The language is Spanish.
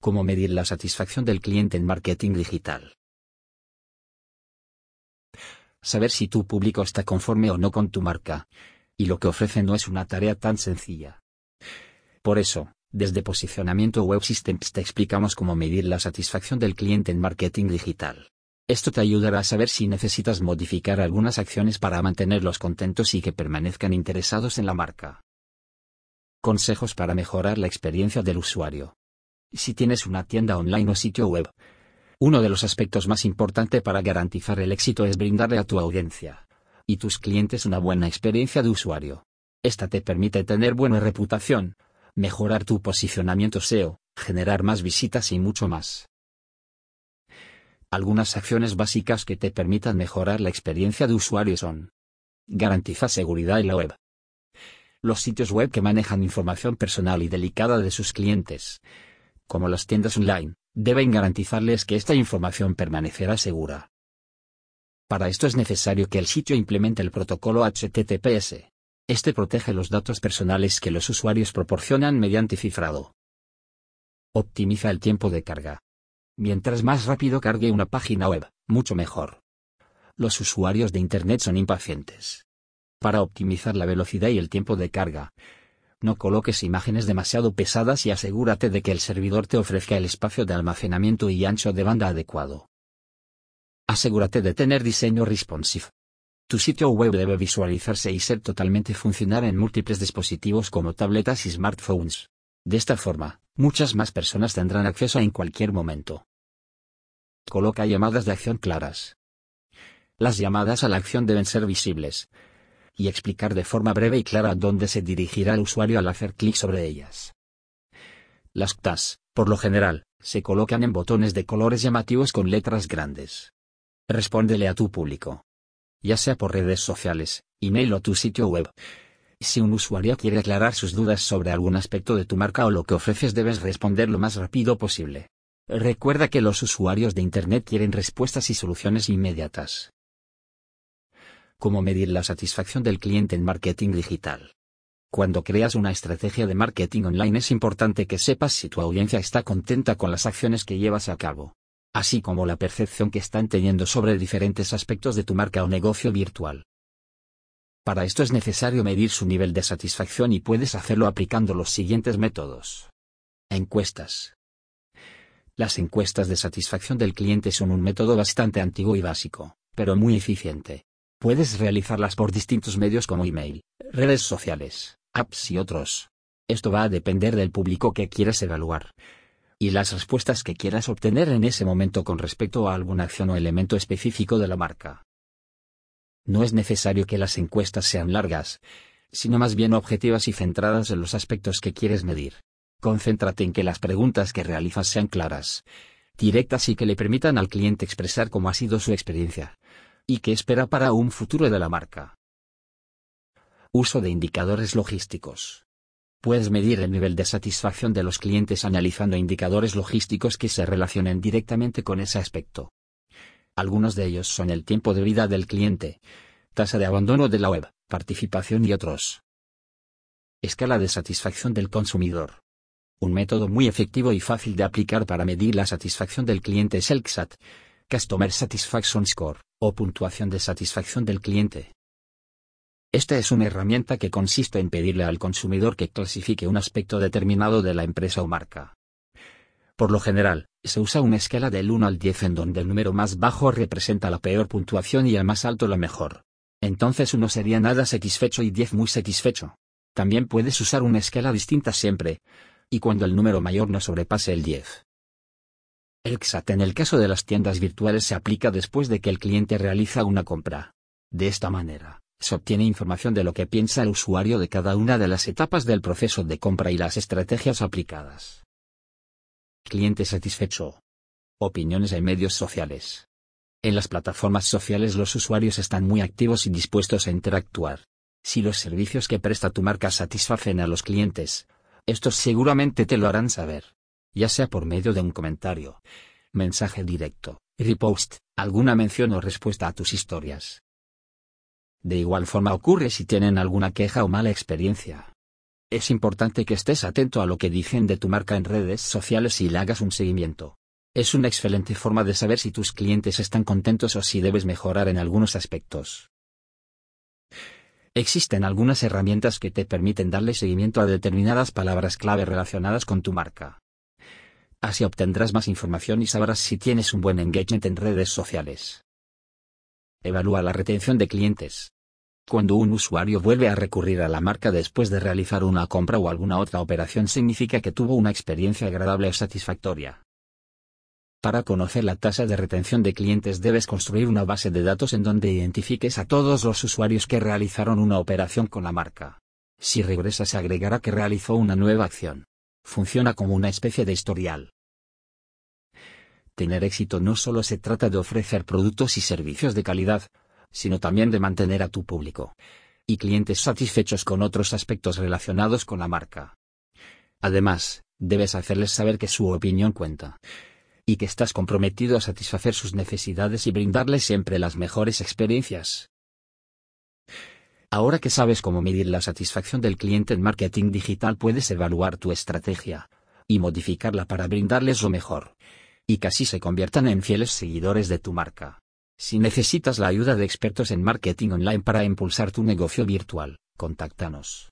Cómo medir la satisfacción del cliente en marketing digital. Saber si tu público está conforme o no con tu marca. Y lo que ofrece no es una tarea tan sencilla. Por eso, desde Posicionamiento Web Systems te explicamos cómo medir la satisfacción del cliente en marketing digital. Esto te ayudará a saber si necesitas modificar algunas acciones para mantenerlos contentos y que permanezcan interesados en la marca. Consejos para mejorar la experiencia del usuario. Si tienes una tienda online o sitio web, uno de los aspectos más importantes para garantizar el éxito es brindarle a tu audiencia y tus clientes una buena experiencia de usuario. Esta te permite tener buena reputación, mejorar tu posicionamiento SEO, generar más visitas y mucho más. Algunas acciones básicas que te permitan mejorar la experiencia de usuario son Garantiza seguridad en la web. Los sitios web que manejan información personal y delicada de sus clientes, como las tiendas online, deben garantizarles que esta información permanecerá segura. Para esto es necesario que el sitio implemente el protocolo HTTPS. Este protege los datos personales que los usuarios proporcionan mediante cifrado. Optimiza el tiempo de carga. Mientras más rápido cargue una página web, mucho mejor. Los usuarios de Internet son impacientes. Para optimizar la velocidad y el tiempo de carga, no coloques imágenes demasiado pesadas y asegúrate de que el servidor te ofrezca el espacio de almacenamiento y ancho de banda adecuado. Asegúrate de tener diseño responsive. Tu sitio web debe visualizarse y ser totalmente funcional en múltiples dispositivos como tabletas y smartphones. De esta forma, muchas más personas tendrán acceso en cualquier momento. Coloca llamadas de acción claras. Las llamadas a la acción deben ser visibles, y explicar de forma breve y clara dónde se dirigirá el usuario al hacer clic sobre ellas. Las CTAs, por lo general, se colocan en botones de colores llamativos con letras grandes. Respóndele a tu público. Ya sea por redes sociales, email o tu sitio web. Si un usuario quiere aclarar sus dudas sobre algún aspecto de tu marca o lo que ofreces debes responder lo más rápido posible. Recuerda que los usuarios de Internet quieren respuestas y soluciones inmediatas. Cómo medir la satisfacción del cliente en marketing digital. Cuando creas una estrategia de marketing online es importante que sepas si tu audiencia está contenta con las acciones que llevas a cabo, así como la percepción que están teniendo sobre diferentes aspectos de tu marca o negocio virtual. Para esto es necesario medir su nivel de satisfacción y puedes hacerlo aplicando los siguientes métodos. Encuestas. Las encuestas de satisfacción del cliente son un método bastante antiguo y básico, pero muy eficiente. Puedes realizarlas por distintos medios como email, redes sociales, apps y otros. Esto va a depender del público que quieras evaluar y las respuestas que quieras obtener en ese momento con respecto a alguna acción o elemento específico de la marca. No es necesario que las encuestas sean largas, sino más bien objetivas y centradas en los aspectos que quieres medir. Concéntrate en que las preguntas que realizas sean claras, directas y que le permitan al cliente expresar cómo ha sido su experiencia y qué espera para un futuro de la marca. Uso de indicadores logísticos. Puedes medir el nivel de satisfacción de los clientes analizando indicadores logísticos que se relacionen directamente con ese aspecto. Algunos de ellos son el tiempo de vida del cliente, tasa de abandono de la web, participación y otros. Escala de satisfacción del consumidor. Un método muy efectivo y fácil de aplicar para medir la satisfacción del cliente es el CSAT, Customer Satisfaction Score o puntuación de satisfacción del cliente. Esta es una herramienta que consiste en pedirle al consumidor que clasifique un aspecto determinado de la empresa o marca. Por lo general, se usa una escala del 1 al 10 en donde el número más bajo representa la peor puntuación y el más alto la mejor. Entonces uno sería nada satisfecho y 10 muy satisfecho. También puedes usar una escala distinta siempre, y cuando el número mayor no sobrepase el 10. El XAT en el caso de las tiendas virtuales se aplica después de que el cliente realiza una compra. De esta manera, se obtiene información de lo que piensa el usuario de cada una de las etapas del proceso de compra y las estrategias aplicadas. Cliente satisfecho. Opiniones en medios sociales. En las plataformas sociales los usuarios están muy activos y dispuestos a interactuar. Si los servicios que presta tu marca satisfacen a los clientes, estos seguramente te lo harán saber ya sea por medio de un comentario, mensaje directo, repost, alguna mención o respuesta a tus historias. De igual forma ocurre si tienen alguna queja o mala experiencia. Es importante que estés atento a lo que dicen de tu marca en redes sociales y le hagas un seguimiento. Es una excelente forma de saber si tus clientes están contentos o si debes mejorar en algunos aspectos. Existen algunas herramientas que te permiten darle seguimiento a determinadas palabras clave relacionadas con tu marca. Así obtendrás más información y sabrás si tienes un buen engagement en redes sociales. Evalúa la retención de clientes. Cuando un usuario vuelve a recurrir a la marca después de realizar una compra o alguna otra operación significa que tuvo una experiencia agradable o satisfactoria. Para conocer la tasa de retención de clientes debes construir una base de datos en donde identifiques a todos los usuarios que realizaron una operación con la marca. Si regresa se agregará que realizó una nueva acción. Funciona como una especie de historial. Tener éxito no solo se trata de ofrecer productos y servicios de calidad, sino también de mantener a tu público y clientes satisfechos con otros aspectos relacionados con la marca. Además, debes hacerles saber que su opinión cuenta y que estás comprometido a satisfacer sus necesidades y brindarles siempre las mejores experiencias. Ahora que sabes cómo medir la satisfacción del cliente en marketing digital, puedes evaluar tu estrategia y modificarla para brindarles lo mejor y así se conviertan en fieles seguidores de tu marca. Si necesitas la ayuda de expertos en marketing online para impulsar tu negocio virtual, contáctanos.